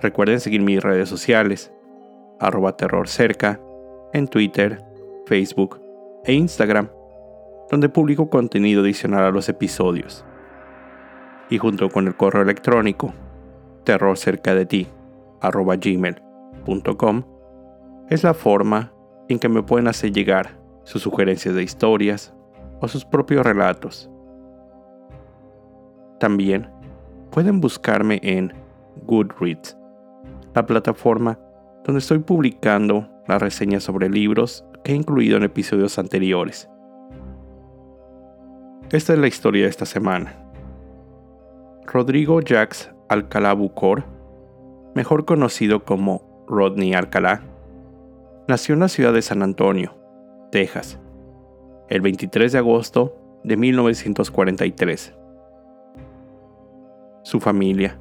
Recuerden seguir mis redes sociales, arroba terrorcerca, en Twitter, Facebook e Instagram, donde publico contenido adicional a los episodios. Y junto con el correo electrónico, terrorcerca de ti, arroba gmail.com, es la forma en que me pueden hacer llegar sus sugerencias de historias o sus propios relatos. También pueden buscarme en Goodreads la plataforma donde estoy publicando las reseñas sobre libros que he incluido en episodios anteriores. Esta es la historia de esta semana. Rodrigo Jacques Alcalá Bucor, mejor conocido como Rodney Alcalá, nació en la ciudad de San Antonio, Texas, el 23 de agosto de 1943. Su familia,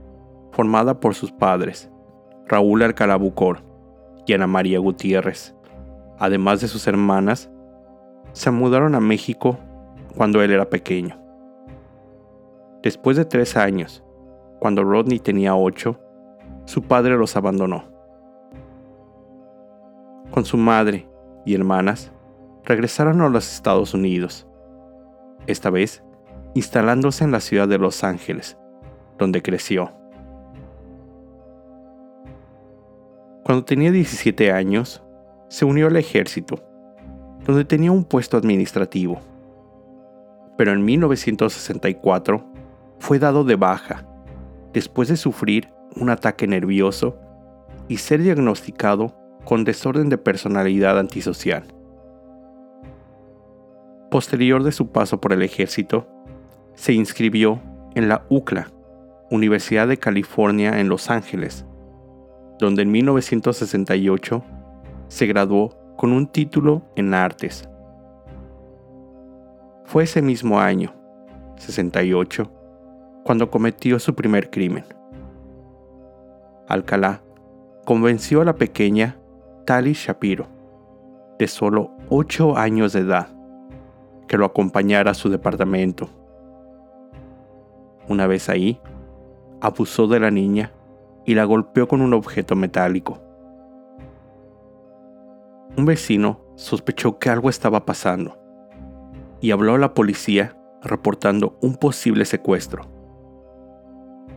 formada por sus padres, Raúl Alcalá Bucor y Ana María Gutiérrez, además de sus hermanas, se mudaron a México cuando él era pequeño. Después de tres años, cuando Rodney tenía ocho, su padre los abandonó. Con su madre y hermanas, regresaron a los Estados Unidos, esta vez instalándose en la ciudad de Los Ángeles, donde creció. Cuando tenía 17 años, se unió al ejército, donde tenía un puesto administrativo. Pero en 1964 fue dado de baja después de sufrir un ataque nervioso y ser diagnosticado con desorden de personalidad antisocial. Posterior de su paso por el ejército, se inscribió en la UCLA, Universidad de California en Los Ángeles, donde en 1968 se graduó con un título en artes. Fue ese mismo año, 68, cuando cometió su primer crimen. Alcalá convenció a la pequeña Tali Shapiro, de solo 8 años de edad, que lo acompañara a su departamento. Una vez ahí, abusó de la niña y la golpeó con un objeto metálico. Un vecino sospechó que algo estaba pasando y habló a la policía reportando un posible secuestro.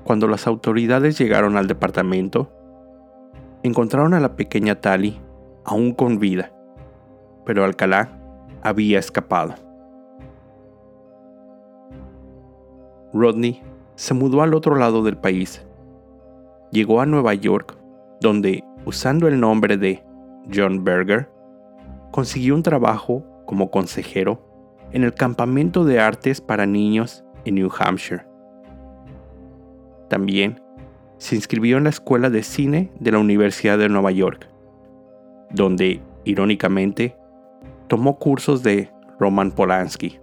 Cuando las autoridades llegaron al departamento, encontraron a la pequeña Tali aún con vida, pero Alcalá había escapado. Rodney se mudó al otro lado del país llegó a Nueva York, donde, usando el nombre de John Berger, consiguió un trabajo como consejero en el campamento de artes para niños en New Hampshire. También se inscribió en la Escuela de Cine de la Universidad de Nueva York, donde, irónicamente, tomó cursos de Roman Polanski.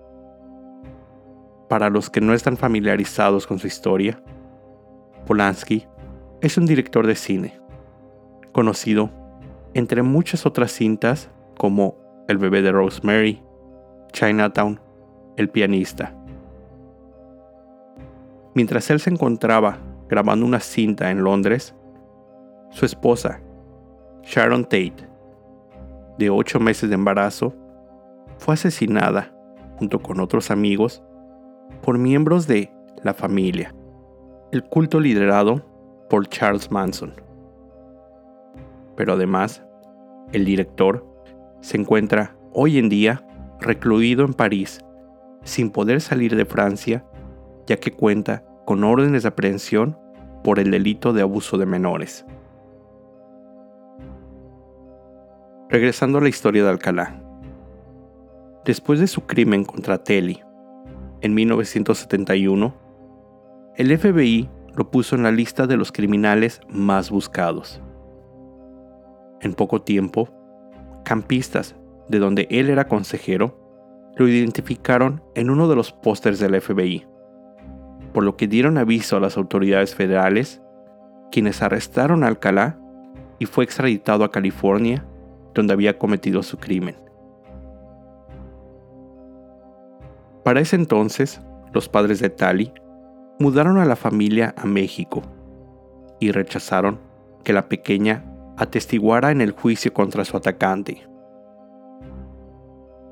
Para los que no están familiarizados con su historia, Polanski es un director de cine, conocido entre muchas otras cintas como El bebé de Rosemary, Chinatown, El pianista. Mientras él se encontraba grabando una cinta en Londres, su esposa, Sharon Tate, de ocho meses de embarazo, fue asesinada junto con otros amigos por miembros de la familia, el culto liderado por Charles Manson. Pero además, el director se encuentra hoy en día recluido en París, sin poder salir de Francia, ya que cuenta con órdenes de aprehensión por el delito de abuso de menores. Regresando a la historia de Alcalá. Después de su crimen contra Telly, en 1971, el FBI lo puso en la lista de los criminales más buscados. En poco tiempo, campistas, de donde él era consejero, lo identificaron en uno de los pósters del FBI, por lo que dieron aviso a las autoridades federales, quienes arrestaron a Alcalá y fue extraditado a California, donde había cometido su crimen. Para ese entonces, los padres de Tali mudaron a la familia a México y rechazaron que la pequeña atestiguara en el juicio contra su atacante.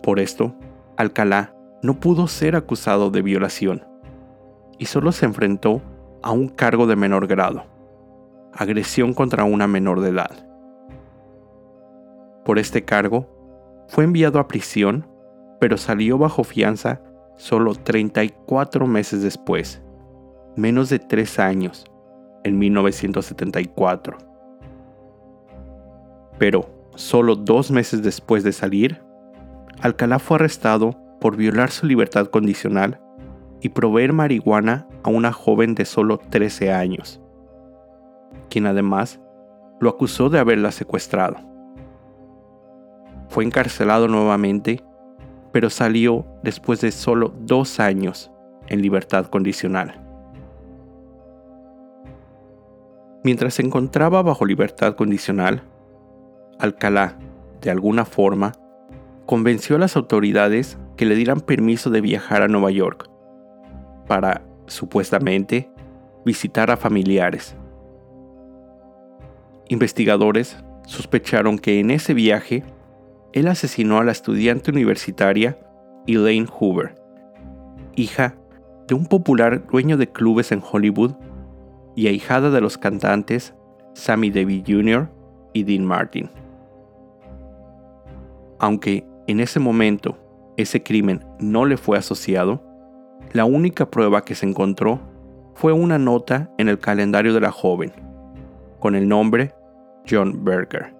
Por esto, Alcalá no pudo ser acusado de violación y solo se enfrentó a un cargo de menor grado, agresión contra una menor de edad. Por este cargo, fue enviado a prisión, pero salió bajo fianza solo 34 meses después, menos de tres años, en 1974. Pero, solo dos meses después de salir, Alcalá fue arrestado por violar su libertad condicional y proveer marihuana a una joven de solo 13 años, quien además lo acusó de haberla secuestrado. Fue encarcelado nuevamente, pero salió después de solo dos años en libertad condicional. Mientras se encontraba bajo libertad condicional, Alcalá, de alguna forma, convenció a las autoridades que le dieran permiso de viajar a Nueva York para, supuestamente, visitar a familiares. Investigadores sospecharon que en ese viaje él asesinó a la estudiante universitaria Elaine Hoover, hija de un popular dueño de clubes en Hollywood y ahijada de los cantantes Sammy Davis Jr. y Dean Martin. Aunque en ese momento ese crimen no le fue asociado, la única prueba que se encontró fue una nota en el calendario de la joven, con el nombre John Berger.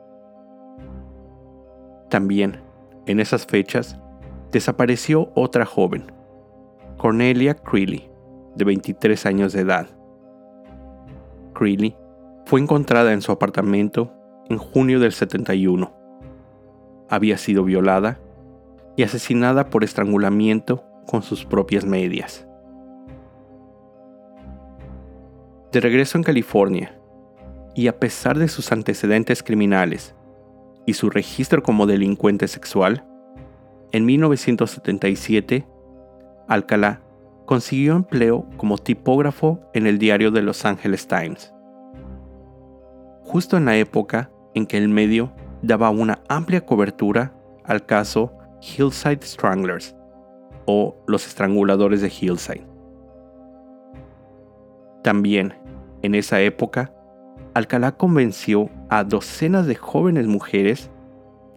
También, en esas fechas, desapareció otra joven, Cornelia Creeley, de 23 años de edad. Creeley fue encontrada en su apartamento en junio del 71 había sido violada y asesinada por estrangulamiento con sus propias medias. De regreso en California, y a pesar de sus antecedentes criminales y su registro como delincuente sexual, en 1977, Alcalá consiguió empleo como tipógrafo en el diario de Los Angeles Times. Justo en la época en que el medio daba una amplia cobertura al caso Hillside Stranglers o los estranguladores de Hillside. También, en esa época, Alcalá convenció a docenas de jóvenes mujeres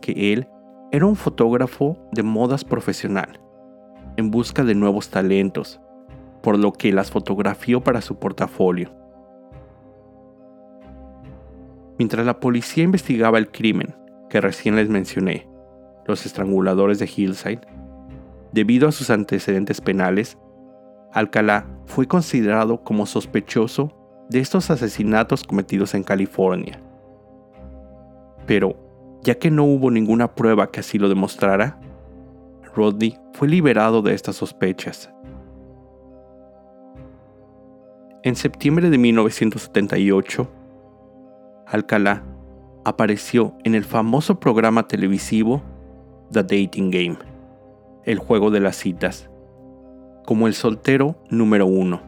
que él era un fotógrafo de modas profesional, en busca de nuevos talentos, por lo que las fotografió para su portafolio. Mientras la policía investigaba el crimen que recién les mencioné, los estranguladores de Hillside, debido a sus antecedentes penales, Alcalá fue considerado como sospechoso de estos asesinatos cometidos en California. Pero, ya que no hubo ninguna prueba que así lo demostrara, Rodney fue liberado de estas sospechas. En septiembre de 1978, Alcalá apareció en el famoso programa televisivo The Dating Game, el juego de las citas, como el soltero número uno.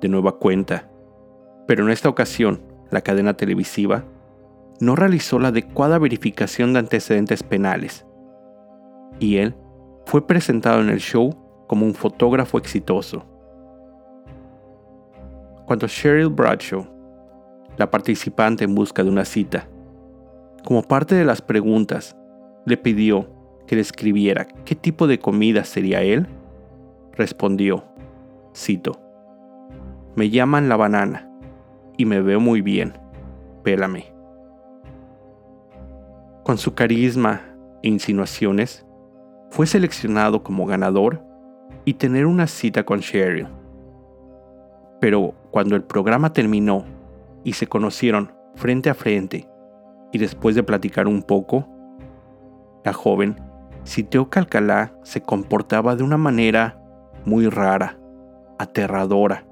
De nueva cuenta, pero en esta ocasión la cadena televisiva no realizó la adecuada verificación de antecedentes penales, y él fue presentado en el show como un fotógrafo exitoso. Cuando Cheryl Bradshaw la participante en busca de una cita. Como parte de las preguntas, le pidió que describiera qué tipo de comida sería él. Respondió, cito, Me llaman la banana y me veo muy bien, pélame. Con su carisma e insinuaciones, fue seleccionado como ganador y tener una cita con Cheryl. Pero cuando el programa terminó y se conocieron frente a frente, y después de platicar un poco, la joven sintió que Alcalá se comportaba de una manera muy rara, aterradora,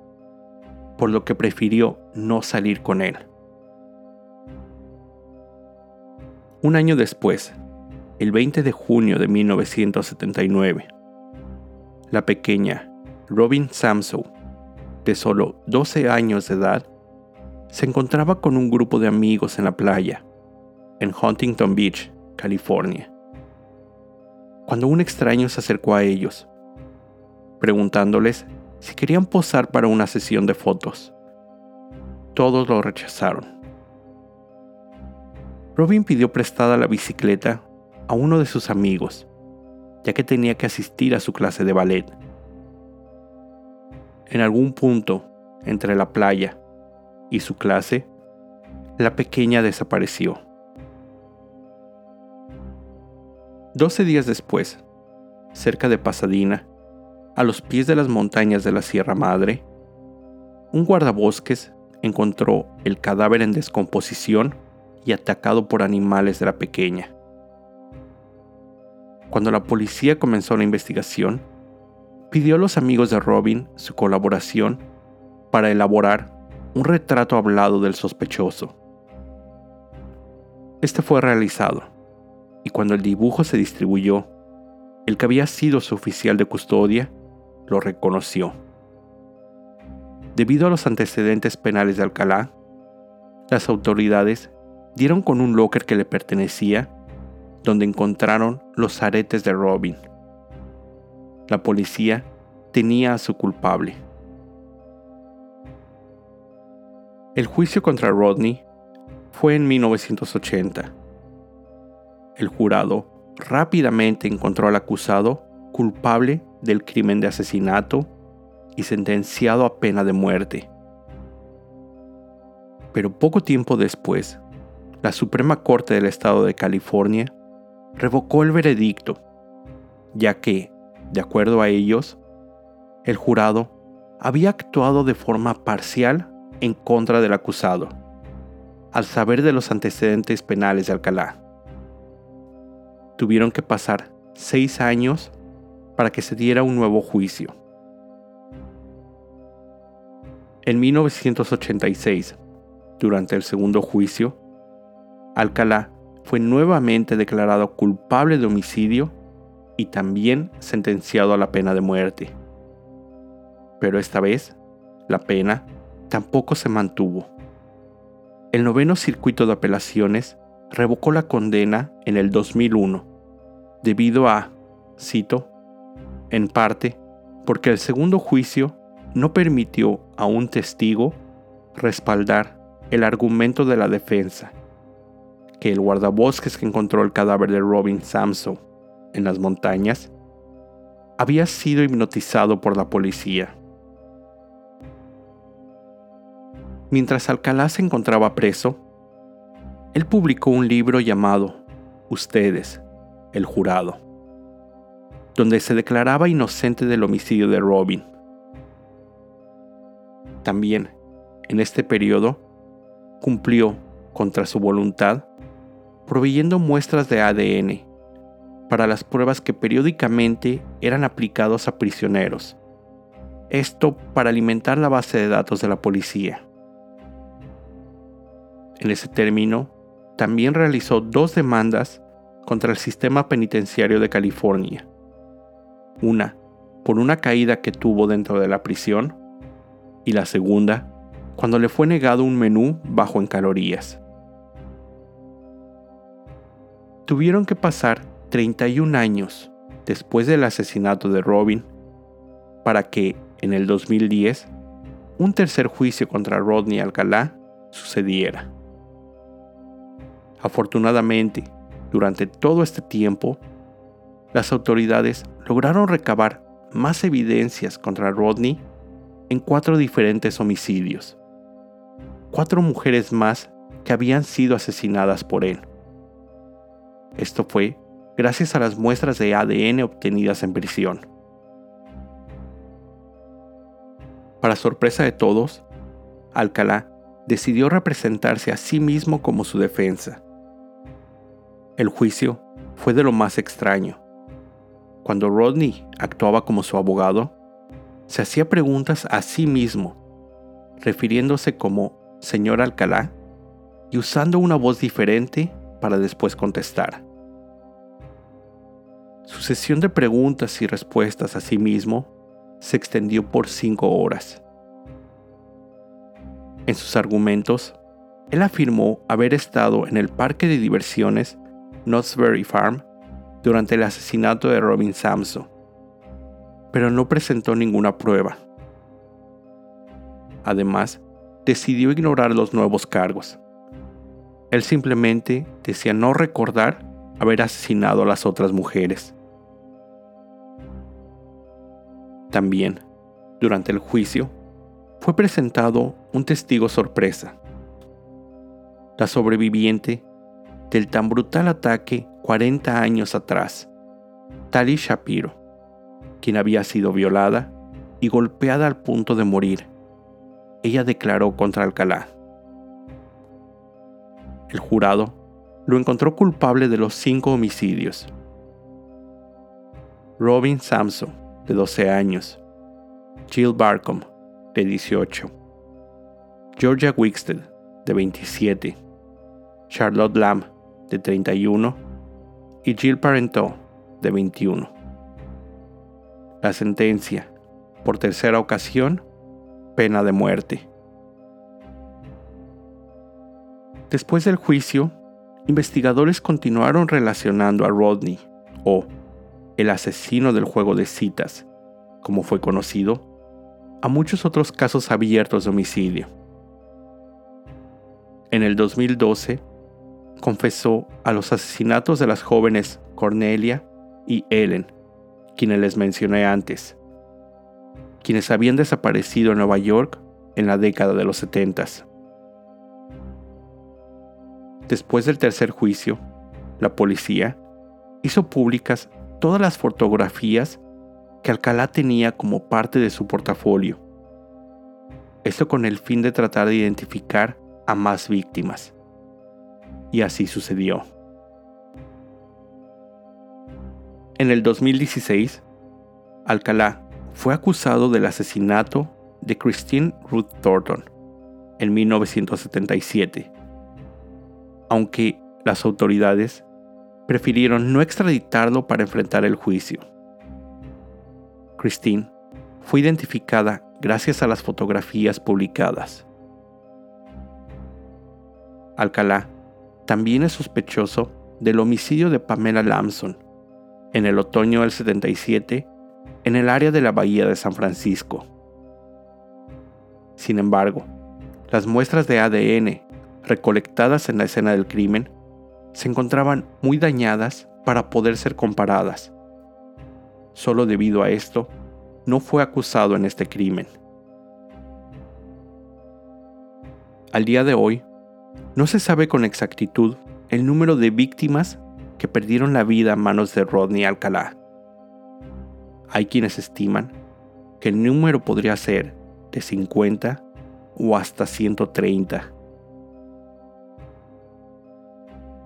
por lo que prefirió no salir con él. Un año después, el 20 de junio de 1979, la pequeña Robin Samsow, de solo 12 años de edad, se encontraba con un grupo de amigos en la playa, en Huntington Beach, California, cuando un extraño se acercó a ellos, preguntándoles si querían posar para una sesión de fotos. Todos lo rechazaron. Robin pidió prestada la bicicleta a uno de sus amigos, ya que tenía que asistir a su clase de ballet. En algún punto entre la playa y su clase, la pequeña desapareció. Doce días después, cerca de Pasadena, a los pies de las montañas de la Sierra Madre, un guardabosques encontró el cadáver en descomposición y atacado por animales de la pequeña. Cuando la policía comenzó la investigación, pidió a los amigos de Robin su colaboración para elaborar un retrato hablado del sospechoso. Este fue realizado, y cuando el dibujo se distribuyó, el que había sido su oficial de custodia lo reconoció. Debido a los antecedentes penales de Alcalá, las autoridades dieron con un locker que le pertenecía, donde encontraron los aretes de Robin. La policía tenía a su culpable. El juicio contra Rodney fue en 1980. El jurado rápidamente encontró al acusado culpable del crimen de asesinato y sentenciado a pena de muerte. Pero poco tiempo después, la Suprema Corte del Estado de California revocó el veredicto, ya que, de acuerdo a ellos, el jurado había actuado de forma parcial en contra del acusado, al saber de los antecedentes penales de Alcalá. Tuvieron que pasar seis años para que se diera un nuevo juicio. En 1986, durante el segundo juicio, Alcalá fue nuevamente declarado culpable de homicidio y también sentenciado a la pena de muerte. Pero esta vez, la pena tampoco se mantuvo. El noveno circuito de apelaciones revocó la condena en el 2001, debido a, cito, en parte, porque el segundo juicio no permitió a un testigo respaldar el argumento de la defensa, que el guardabosques que encontró el cadáver de Robin Samson en las montañas había sido hipnotizado por la policía. Mientras Alcalá se encontraba preso, él publicó un libro llamado Ustedes, el jurado, donde se declaraba inocente del homicidio de Robin. También, en este periodo, cumplió, contra su voluntad, proveyendo muestras de ADN para las pruebas que periódicamente eran aplicados a prisioneros. Esto para alimentar la base de datos de la policía. En ese término, también realizó dos demandas contra el sistema penitenciario de California. Una por una caída que tuvo dentro de la prisión y la segunda cuando le fue negado un menú bajo en calorías. Tuvieron que pasar 31 años después del asesinato de Robin para que, en el 2010, un tercer juicio contra Rodney Alcalá sucediera. Afortunadamente, durante todo este tiempo, las autoridades lograron recabar más evidencias contra Rodney en cuatro diferentes homicidios. Cuatro mujeres más que habían sido asesinadas por él. Esto fue gracias a las muestras de ADN obtenidas en prisión. Para sorpresa de todos, Alcalá decidió representarse a sí mismo como su defensa El juicio fue de lo más extraño. Cuando Rodney actuaba como su abogado, se hacía preguntas a sí mismo, refiriéndose como señor Alcalá y usando una voz diferente para después contestar. Su sesión de preguntas y respuestas a sí mismo se extendió por cinco horas. En sus argumentos, él afirmó haber estado en el parque de diversiones Knott's Farm durante el asesinato de Robin Samson, pero no presentó ninguna prueba. Además, decidió ignorar los nuevos cargos. Él simplemente decía no recordar haber asesinado a las otras mujeres. También, durante el juicio, fue presentado un testigo sorpresa. La sobreviviente del tan brutal ataque 40 años atrás, Tali Shapiro, quien había sido violada y golpeada al punto de morir. Ella declaró contra Alcalá. El jurado lo encontró culpable de los cinco homicidios. Robin Samson, de 12 años, Jill Barcom, de 18, Georgia Wicksted, de 27, Charlotte Lamb, de 31, y Jill Parenteau, de 21. La sentencia, por tercera ocasión, pena de muerte. Después del juicio, investigadores continuaron relacionando a Rodney, o el asesino del juego de citas, como fue conocido, a muchos otros casos abiertos de homicidio. En el 2012, confesó a los asesinatos de las jóvenes Cornelia y Ellen, quienes les mencioné antes, quienes habían desaparecido en Nueva York en la década de los 70. Después del tercer juicio, la policía hizo públicas todas las fotografías que Alcalá tenía como parte de su portafolio. Esto con el fin de tratar de identificar a más víctimas. Y así sucedió. En el 2016, Alcalá fue acusado del asesinato de Christine Ruth Thornton en 1977, aunque las autoridades prefirieron no extraditarlo para enfrentar el juicio. Christine fue identificada gracias a las fotografías publicadas. Alcalá también es sospechoso del homicidio de Pamela Lamson en el otoño del 77 en el área de la bahía de San Francisco. Sin embargo, las muestras de ADN recolectadas en la escena del crimen se encontraban muy dañadas para poder ser comparadas. Solo debido a esto, no fue acusado en este crimen. Al día de hoy, no se sabe con exactitud el número de víctimas que perdieron la vida a manos de Rodney Alcalá. Hay quienes estiman que el número podría ser de 50 o hasta 130.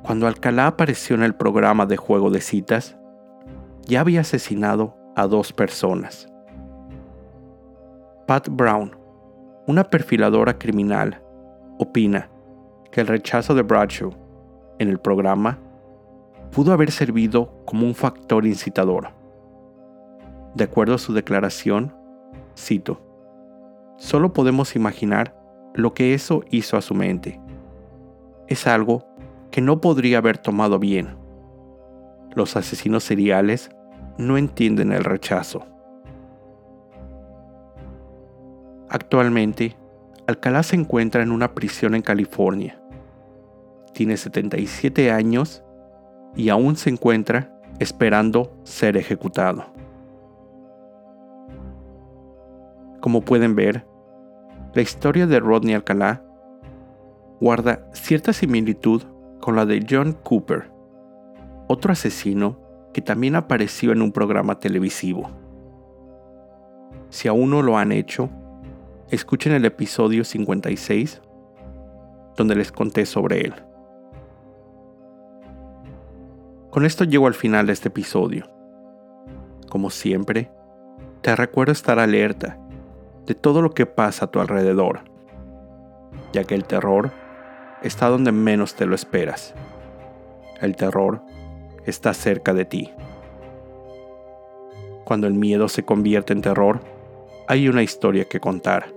Cuando Alcalá apareció en el programa de juego de citas, ya había asesinado a dos personas. Pat Brown, una perfiladora criminal, opina que el rechazo de Bradshaw en el programa pudo haber servido como un factor incitador. De acuerdo a su declaración, cito, solo podemos imaginar lo que eso hizo a su mente. Es algo que no podría haber tomado bien. Los asesinos seriales no entienden el rechazo. Actualmente, Alcalá se encuentra en una prisión en California tiene 77 años y aún se encuentra esperando ser ejecutado. Como pueden ver, la historia de Rodney Alcalá guarda cierta similitud con la de John Cooper, otro asesino que también apareció en un programa televisivo. Si aún no lo han hecho, escuchen el episodio 56 donde les conté sobre él. Con esto llego al final de este episodio. Como siempre, te recuerdo estar alerta de todo lo que pasa a tu alrededor, ya que el terror está donde menos te lo esperas. El terror está cerca de ti. Cuando el miedo se convierte en terror, hay una historia que contar.